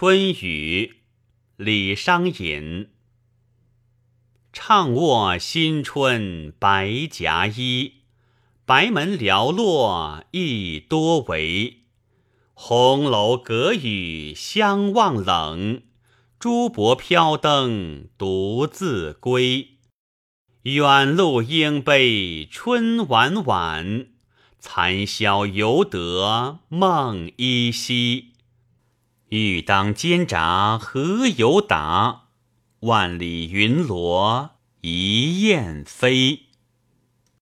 春雨，李商隐。怅卧新春白夹衣，白门寥落一多为。红楼隔雨相望冷，珠箔飘灯独自归。远路应悲春晚晚，残宵犹得梦依稀。欲当间闸何由达？万里云罗一雁飞。